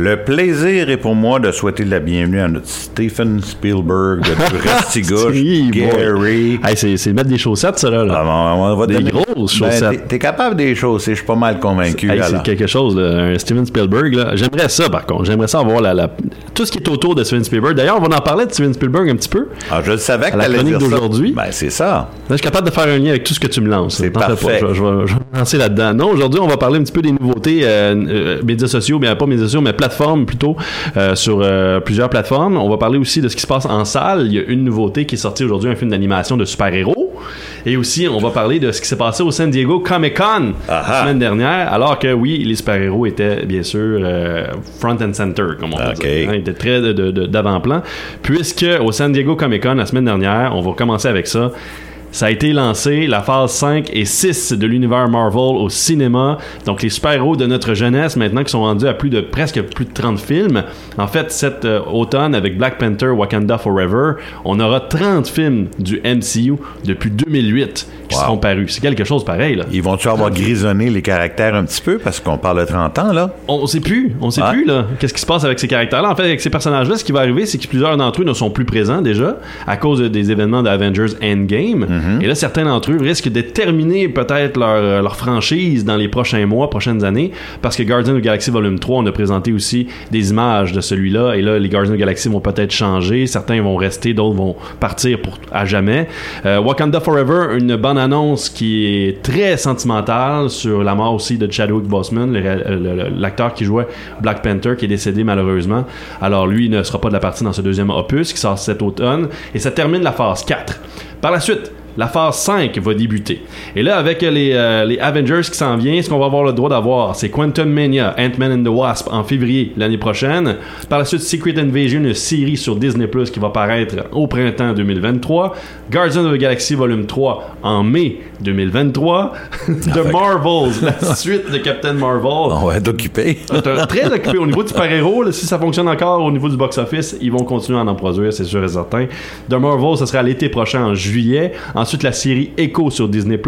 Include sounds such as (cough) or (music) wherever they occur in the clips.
Le plaisir est pour moi de souhaiter la bienvenue à notre Stephen Spielberg de (laughs) Restigouche, Si, Gary. Hey, c'est, c'est mettre des chaussettes, ça, là. là. Ah, on va Des donner- grosses Ben, chaussettes. t'es- T'es capable des chausser, je suis pas mal convaincu. C'est quelque chose, là, un Steven Spielberg. Là. J'aimerais ça, par contre. J'aimerais ça avoir la, la- tout ce qui est autour de Steven Spielberg. D'ailleurs, on va en parler de Steven Spielberg un petit peu. Ah, je le savais que la chronique d'aujourd'hui. Ben, c'est ça. Là, je suis capable de faire un lien avec tout ce que tu me lances. C'est parfait. Pas. Je, je vais, je vais lancer là-dedans. Non, aujourd'hui, on va parler un petit peu des nouveautés euh, euh, médias sociaux, mais pas médias sociaux, mais plateformes plutôt, euh, sur euh, plusieurs plateformes. On va parler aussi de ce qui se passe en salle. Il y a une nouveauté qui est sortie aujourd'hui, un film d'animation de super-héros. Et aussi, on va parler de ce qui s'est passé au San Diego Comic Con Ah la ah. semaine dernière, alors que oui, les super-héros étaient bien sûr euh, front and center, comme on peut dire. Hein, ils étaient très d'avant-plan. Puisque au San Diego Comic Con la semaine dernière, on va commencer avec ça. Ça a été lancé, la phase 5 et 6 de l'univers Marvel au cinéma. Donc, les super-héros de notre jeunesse, maintenant, qui sont rendus à plus de presque plus de 30 films. En fait, cet euh, automne, avec Black Panther Wakanda Forever, on aura 30 films du MCU depuis 2008 qui Wow. seront parus. C'est quelque chose pareil, là. Ils vont-tu avoir grisonné les caractères un petit peu parce qu'on parle de 30 ans, là? On sait plus, on sait Ouais. plus là. Qu'est-ce qui se passe avec ces caractères-là? En fait, avec ces personnages-là, ce qui va arriver, c'est que plusieurs d'entre eux ne sont plus présents déjà à cause de- des événements d'Avengers Endgame. Et là, certains d'entre eux risquent de terminer peut-être leur, euh, leur franchise dans les prochains mois, prochaines années, parce que Guardians of the Galaxy Volume 3, on a présenté aussi des images de celui-là. Et là, les Guardians of the Galaxy vont peut-être changer. Certains vont rester, d'autres vont partir pour à jamais. Euh, Wakanda Forever, une bonne annonce qui est très sentimentale sur la mort aussi de Chadwick Boseman, l'acteur qui jouait Black Panther, qui est décédé malheureusement. Alors lui ne sera pas de la partie dans ce deuxième opus qui sort cet automne. Et ça termine la phase 4. Par la suite, la phase 5 va débuter. Et là, avec les, euh, les Avengers qui s'en viennent, ce qu'on va avoir le droit d'avoir, c'est Quantum Mania, Ant-Man and the Wasp en février l'année prochaine. Par la suite, Secret Invasion, une série sur Disney Plus qui va paraître au printemps 2023. Guardians of the Galaxy Volume 3 en mai 2023. (laughs) The Marvels, la (laughs) suite de Captain Marvel. On va être occupé. Très occupé au niveau du super-héros. Si ça fonctionne encore au niveau du box-office, ils vont continuer à en produire, c'est sûr et certain. The Marvel, ce sera l'été prochain en juillet. Ensuite, la série Echo sur Disney+.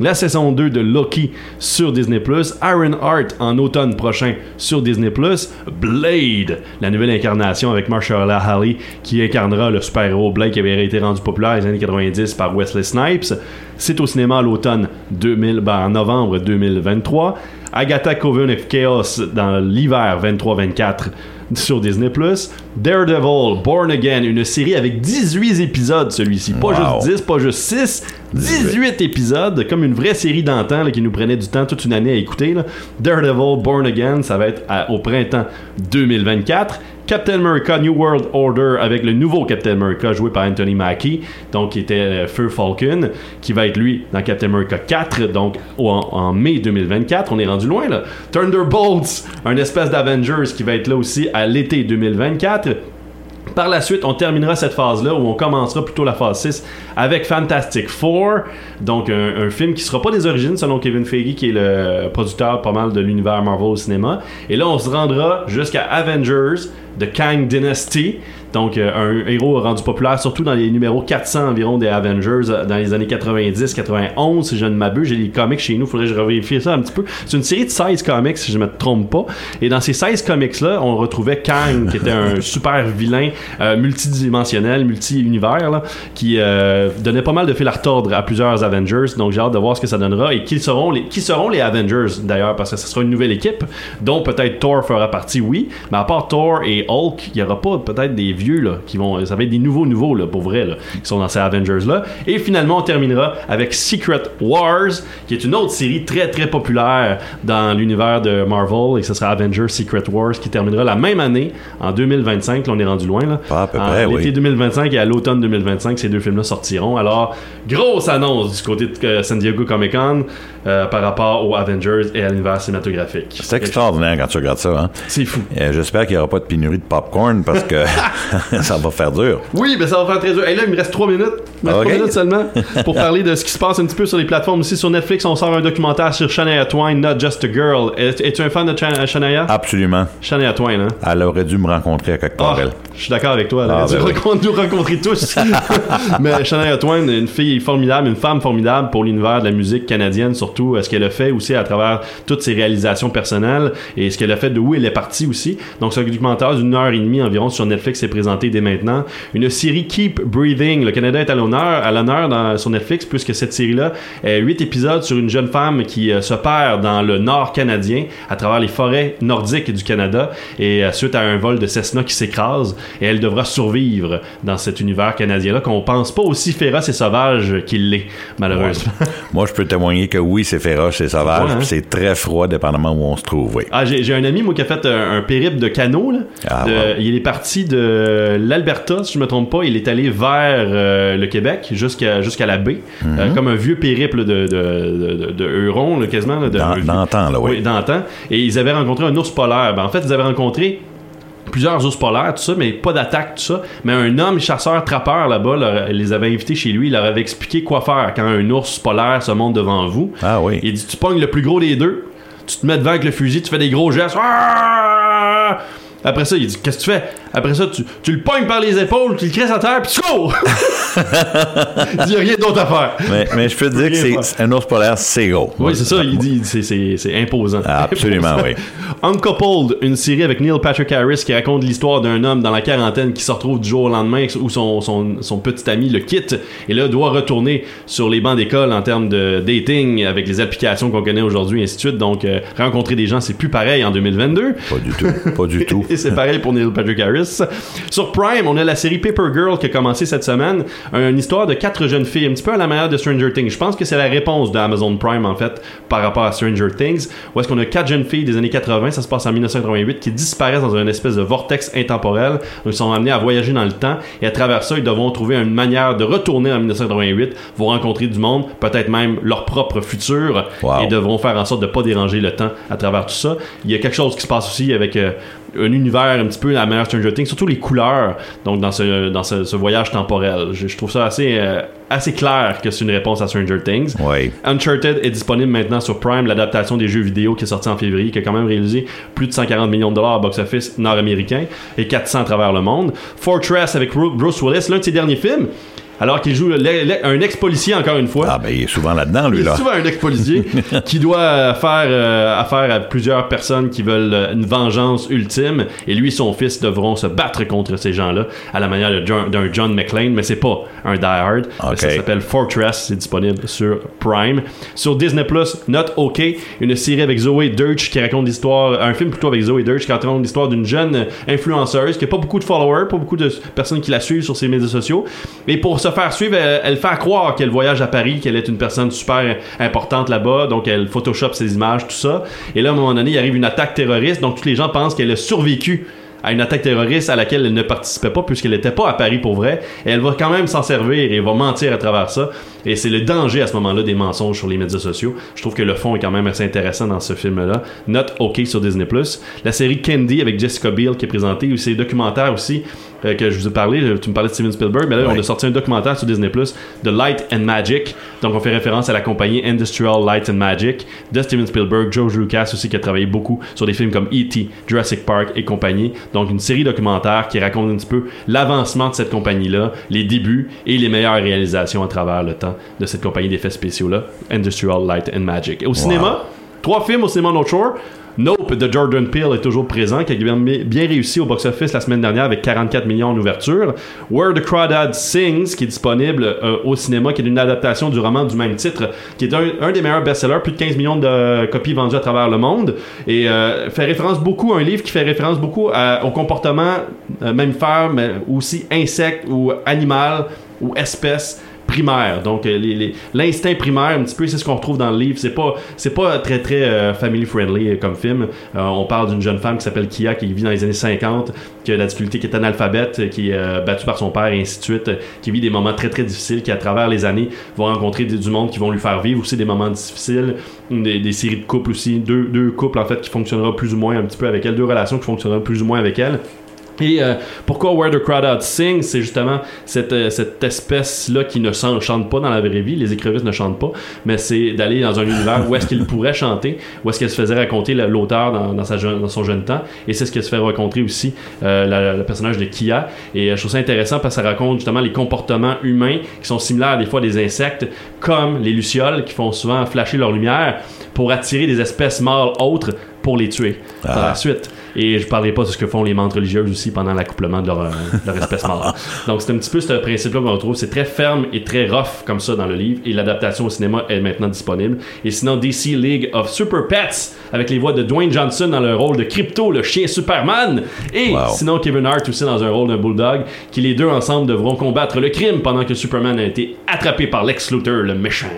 La saison 2 de Loki sur Disney+. Iron Heart en automne prochain sur Disney+. Blade, la nouvelle incarnation avec Marshala Ali qui incarnera le super-héros Blade qui avait été rendu populaire les années 90 par Wesley Snipes. C'est au cinéma à l'automne 2000, ben, en novembre 2023. Agatha Coven of Chaos dans l'hiver 23-24 (laughs) sur Disney+. Daredevil, Born Again, une série avec 18 épisodes celui-ci. Pas Wow. juste 10, pas juste 6, 18 épisodes, comme une vraie série d'antan qui nous prenait du temps toute une année à écouter. Daredevil, Born Again, ça va être au printemps 2024. Captain America New World Order avec le nouveau Captain America joué par Anthony Mackie, donc qui était euh, Falcon, qui va être lui dans Captain America 4, donc en mai 2024. On est rendu loin là. Thunderbolts, un espèce d'Avengers qui va être là aussi à l'été 2024. Par la suite, on terminera cette phase-là où on commencera plutôt la phase 6 avec Fantastic Four, donc un, film qui sera pas des origines selon Kevin Feige qui est le producteur pas mal de l'univers Marvel au cinéma. Et là, on se rendra jusqu'à Avengers, The Kang Dynasty, donc euh, un héros rendu populaire surtout dans les numéros 400 environ des Avengers euh, dans les années 90, 91 si je ne m'abuse. J'ai les comics chez nous, faudrait que je revérifie ça un petit peu. C'est une série de 16 comics si je me trompe pas. Et dans ces 16 comics-là, on retrouvait Kang qui était un (laughs) super vilain euh, multidimensionnel, multi-univers, qui euh, donnait pas mal de fil à retordre à plusieurs Avengers. Donc j'ai hâte de voir ce que ça donnera et qui seront les, qui seront les Avengers d'ailleurs, parce que ce sera une nouvelle équipe, dont peut-être Thor fera partie, oui. Mais à part Thor et Hulk, il y aura pas peut-être des vieux là, qui vont. Ça va être des nouveaux nouveaux là, pour vrai, là, qui sont dans ces Avengers-là. Et finalement, on terminera avec Secret Wars, qui est une autre série très très populaire dans l'univers de Marvel, et ce sera Avengers Secret Wars qui terminera la même année, en 2025. Là, on est rendu loin. Là. Pas à peu En près, l'été oui. 2025 et à l'automne 2025, ces deux films-là sortiront. Alors, grosse annonce du côté de euh, San Diego Comic Con euh, par rapport aux Avengers et à l'univers cinématographique. C'est extraordinaire quand tu regardes ça. Hein? C'est fou. Euh, J'espère qu'il n'y aura pas de pénurie de popcorn parce que (laughs) (laughs) ça va faire dur. Oui, mais ça va faire très dur. Et là, il me reste 3 minutes. Il me reste Ok. 3 minutes seulement (laughs) pour parler de ce qui se passe un petit peu sur les plateformes aussi. Sur Netflix, on sort un documentaire sur Shania Twain, Not Just a Girl. Es- Es-tu un fan de Shania? Absolument. Shania Twain, hein? Elle aurait dû me rencontrer à quelque part, Ah, elle. Je suis d'accord avec toi. Elle Ah, ben oui. nous rencontrer tous. (laughs) Mais Shania Twain, une fille formidable, une femme formidable pour l'univers de la musique canadienne, surtout ce qu'elle a fait aussi à travers toutes ses réalisations personnelles? Et ce qu'elle a fait de où elle est partie aussi? Donc, ce documentaire d'une heure et demie environ sur Netflix est présenté dès maintenant. Une série Keep Breathing. Le Canada est à l'honneur, à l'honneur sur Netflix puisque cette série-là est huit épisodes sur une jeune femme qui euh, se perd dans le nord canadien à travers les forêts nordiques du Canada et euh, suite à un vol de Cessna qui s'écrase et elle devra survivre dans cet univers canadien-là qu'on pense pas aussi féroce et sauvage qu'il l'est, malheureusement. (laughs) Moi, je peux témoigner que oui, c'est féroce, c'est sauvage, Ouais, hein? c'est très froid, dépendamment où on se trouve, oui. Ah, j'ai un ami, moi, qui a fait un, un périple de canot. Là. Ah, De-. Il est parti de l'Alberta, si je me trompe pas. Il est allé vers euh, le Québec, jusqu'à jusqu'à la baie. Mhm. Euh, comme un vieux périple de, de, de, de- de Huron, là, quasiment. là, de, Dans- dans le temps, là, oui. Oui, dans le temps. Et ils avaient rencontré un ours polaire. Ben, en fait, ils avaient rencontré plusieurs ours polaires, tout ça, mais pas d'attaque, tout ça. Mais un homme chasseur-trappeur là-bas leur- les avait invités chez lui. Il leur avait expliqué quoi faire quand un ours polaire se monte devant vous. Ah oui. Il dit Tu pognes le plus gros des deux, tu te mets devant avec le fusil, tu fais des gros gestes. Ah! Après ça, il dit Qu'est-ce que tu fais? Après ça, tu, tu le pognes par les épaules, tu le crisses à terre, puis tu cours (laughs) Il dit y a rien d'autre à faire. Mais, mais je peux te dire que c'est un ours polaire, c'est gros. Oui, c'est ça, il dit, c'est- imposant. Ah, absolument, oui. (laughs) Uncoupled, une série avec Neil Patrick Harris qui raconte l'histoire d'un homme dans la quarantaine qui se retrouve du jour au lendemain où son, son, son petit ami le quitte et là doit retourner sur les bancs d'école en termes de dating avec les applications qu'on connaît aujourd'hui et ainsi de suite. Donc, euh, rencontrer des gens, c'est plus pareil en 2022. Pas du tout. Pas du (laughs) tout. Et c'est pareil pour Neil Patrick Harris. Sur Prime, on a la série Paper Girl qui a commencé cette semaine. Une histoire de quatre jeunes filles, un petit peu à la manière de Stranger Things. Je pense que c'est la réponse d'Amazon Prime, en fait, par rapport à Stranger Things. Où est-ce qu'on a quatre jeunes filles des années 80, ça se passe en 1988, qui disparaissent dans une espèce de vortex intemporel. Donc, ils sont amenés à voyager dans le temps. Et à travers ça, ils devront trouver une manière de retourner en 1988, vont rencontrer du monde, peut-être même leur propre futur. Wow. Et devront faire en sorte de pas déranger le temps à travers tout ça. Il y a quelque chose qui se passe aussi avec euh, un univers un petit peu à la manière Stranger Things, surtout les couleurs, donc dans ce, dans ce, ce voyage temporel. Je, je trouve ça assez, euh, assez clair que c'est une réponse à Stranger Things. Uncharted est disponible maintenant sur Prime, l'adaptation des jeux vidéo qui est sortie en février, qui a quand même réalisé plus de 140 millions de dollars au box-office nord-américain et 400 à travers le monde. Fortress avec Ru- Bruce Willis, l'un de ses derniers films, alors qu'il joue le- un ex-policier encore une fois. Ah, ben, il est souvent là-dedans, lui, Il est là. souvent un ex-policier (laughs) qui doit euh, faire euh, affaire à plusieurs personnes qui veulent euh, une vengeance ultime et lui et son fils devront se battre contre ces gens-là à la manière d'un John McClane, mais c'est pas un Die Hard. Ok. Ça s'appelle Fortress, c'est disponible sur Prime. Sur Disney Plus, Not OK, une série avec Zoé Deutsch qui raconte l'histoire, un film plutôt avec Zoé Deutsch qui raconte l'histoire d'une jeune influenceuse qui a pas beaucoup de followers, pas beaucoup de personnes qui la suivent sur ses médias sociaux. Et pour se faire suivre, elle, elle fait croire qu'elle voyage à Paris, qu'elle est une personne super importante là-bas, donc elle photoshop ses images, tout ça. Et là, à un moment donné, il arrive une attaque terroriste, donc tous les gens pensent qu'elle a survécu à une attaque terroriste à laquelle elle ne participait pas puisqu'elle n'était pas à Paris pour vrai. Et elle va quand même s'en servir et va mentir à travers ça. Et c'est le danger à ce moment-là des mensonges sur les médias sociaux. Je trouve que le fond est quand même assez intéressant dans ce film-là. Not OK sur Disney+. La série Candy avec Jessica Biel qui est présentée, ou c'est documentaire aussi euh, que je vous ai parlé. Tu me parlais de Steven Spielberg, mais là, Ouais. on a sorti un documentaire sur Disney+, de Light and Magic. Donc, on fait référence à la compagnie Industrial Light and Magic de Steven Spielberg, George Lucas aussi, qui a travaillé beaucoup sur des films comme E.T., Jurassic Park et compagnie. Donc, une série documentaire qui raconte un petit peu l'avancement de cette compagnie-là, les débuts et les meilleures réalisations à travers le temps de cette compagnie d'effets spéciaux-là, Industrial Light and Magic. Et au cinéma, trois films au cinéma North Shore. Nope de Jordan Peele est toujours présent, qui a bien, réussi au box-office la semaine dernière avec 44 millions en ouverture. Where the Crawdad Sings, qui est disponible euh, au cinéma, qui est une adaptation du roman du même titre, qui est un, des meilleurs best-sellers, plus de 15 millions de copies vendues à travers le monde, et euh, fait référence beaucoup à un livre qui fait référence beaucoup au comportement euh, mammifère, mais aussi insecte ou animal ou espèce primaire. Donc euh, l'instinct primaire un petit peu c'est ce qu'on retrouve dans le livre. C'est pas c'est pas très très euh, family friendly euh, comme film. On parle d'une jeune femme qui s'appelle Kia qui vit dans les années 50, qui a la difficulté, qui est analphabète, qui est battue par son père et ainsi de suite, qui vit des moments très très difficiles, qui à travers les années vont rencontrer des- du monde qui vont lui faire vivre aussi des moments difficiles, des, séries de couples aussi, deux, deux couples en fait qui fonctionneront plus ou moins un petit peu avec elle, deux relations qui fonctionneront plus ou moins avec elle. Et euh, pourquoi Where the Crowd Out Sing? C'est justement cette, euh, cette espèce-là qui ne chan- chante pas dans la vraie vie. Les écrevisses ne chantent pas, mais c'est d'aller dans un univers où est-ce qu'il pourrait chanter, où est-ce qu'elle se faisait raconter la- l'auteur dans, sa dans son jeune temps. Et c'est ce qu'elle se fait rencontrer aussi, euh, le personnage de Kia. Et euh, je trouve ça intéressant parce que ça raconte justement les comportements humains qui sont similaires des fois des insectes, comme les lucioles qui font souvent flasher leur lumière pour attirer des espèces mâles autres pour les tuer par Ah. la suite. Et je parlerai pas de ce que font les menthes religieuses aussi pendant l'accouplement de leur, euh, de leur espèce mâle. (laughs) Donc c'est un petit peu ce principe-là qu'on retrouve. C'est très ferme et très rough comme ça dans le livre. Et l'adaptation au cinéma est maintenant disponible. Et sinon, DC League of Super Pets avec les voix de Dwayne Johnson dans le rôle de Crypto, le chien Superman. Et Wow. sinon, Kevin Hart aussi dans un rôle d'un bulldog. Qui les deux ensemble devront combattre le crime pendant que Superman a été attrapé par Lex Luthor, le méchant.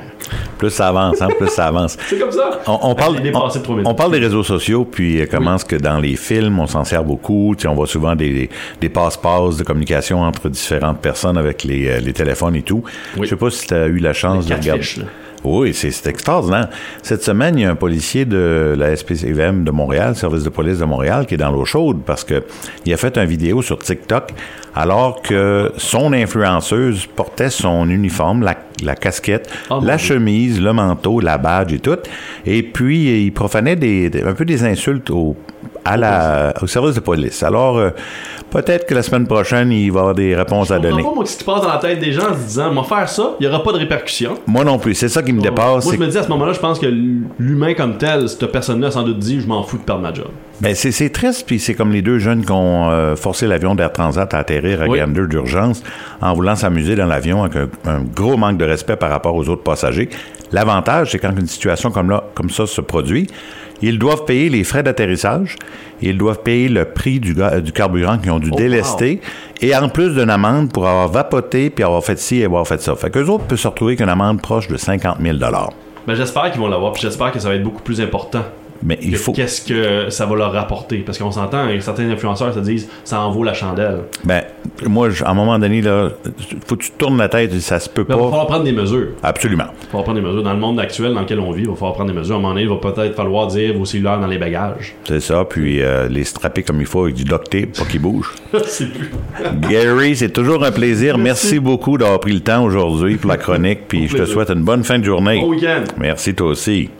Plus ça avance, hein, plus ça avance. C'est comme ça. On, on parle, on, on des réseaux sociaux, puis euh, comment est-ce que dans les films, on s'en sert beaucoup. Tu sais, on voit souvent des, des passe-passe de communication entre différentes personnes avec les, euh, les téléphones et tout. Oui. Je sais pas si tu as eu la chance de regarder. fiches. Oui, c'est extraordinaire. Cette semaine, il y a un policier de la SPCVM de Montréal, service de police de Montréal, qui est dans l'eau chaude parce que il a fait une vidéo sur TikTok alors que son influenceuse portait son uniforme, la, la casquette, Oh, la Dieu. chemise, le manteau, la badge et tout. Et puis, il profanait des, des- un peu des insultes au, à la, au service de police. Alors, euh, peut-être que la semaine prochaine, il va y avoir des réponses à Je donner. pas, moi, ce qui se passe dans la tête des gens en se disant, moi, faire ça, il n'y aura pas de répercussions. Moi non plus. C'est ça qui me dépasse. Moi, je me dis à ce moment-là, je pense que l'humain comme tel, cette personne-là, a sans doute dit, je m'en fous de perdre ma job. Ben c'est, c'est triste, puis c'est comme les deux jeunes qui ont euh, forcé l'avion d'Air Transat à atterrir à Oui. Gander d'urgence en voulant s'amuser dans l'avion avec un, un gros manque de respect par rapport aux autres passagers. L'avantage, c'est quand une situation comme, là, comme ça se produit, ils doivent payer les frais d'atterrissage, ils doivent payer le prix du, carburant qu'ils ont dû Oh, délester, et en plus d'une amende pour avoir vapoté, puis avoir fait ci et avoir fait ça. Fait qu'eux autres peuvent se retrouver avec une amende proche de 50 000 Ben, j'espère qu'ils vont l'avoir, puis j'espère que ça va être beaucoup plus important. Mais il faut... Qu'est-ce que ça va leur rapporter? Parce qu'on s'entend, certains influenceurs se disent, ça en vaut la chandelle. Ben, moi, à un moment donné, là, faut que tu tournes la tête, ça se peut Mais il va pas. falloir prendre des mesures. Absolument. Il va falloir prendre des mesures. Dans le monde actuel dans lequel on vit, il va falloir prendre des mesures. À un moment donné, il va peut-être falloir dire vos cellulaires dans les bagages. C'est ça, puis euh, les strapper comme il faut avec du duct tape pour qu'ils bougent. (laughs) C'est plus. Gary, c'est toujours un plaisir. Merci, beaucoup d'avoir pris le temps aujourd'hui pour la chronique, puis je te souhaite une bonne fin de journée. Bon week-end. Merci toi aussi.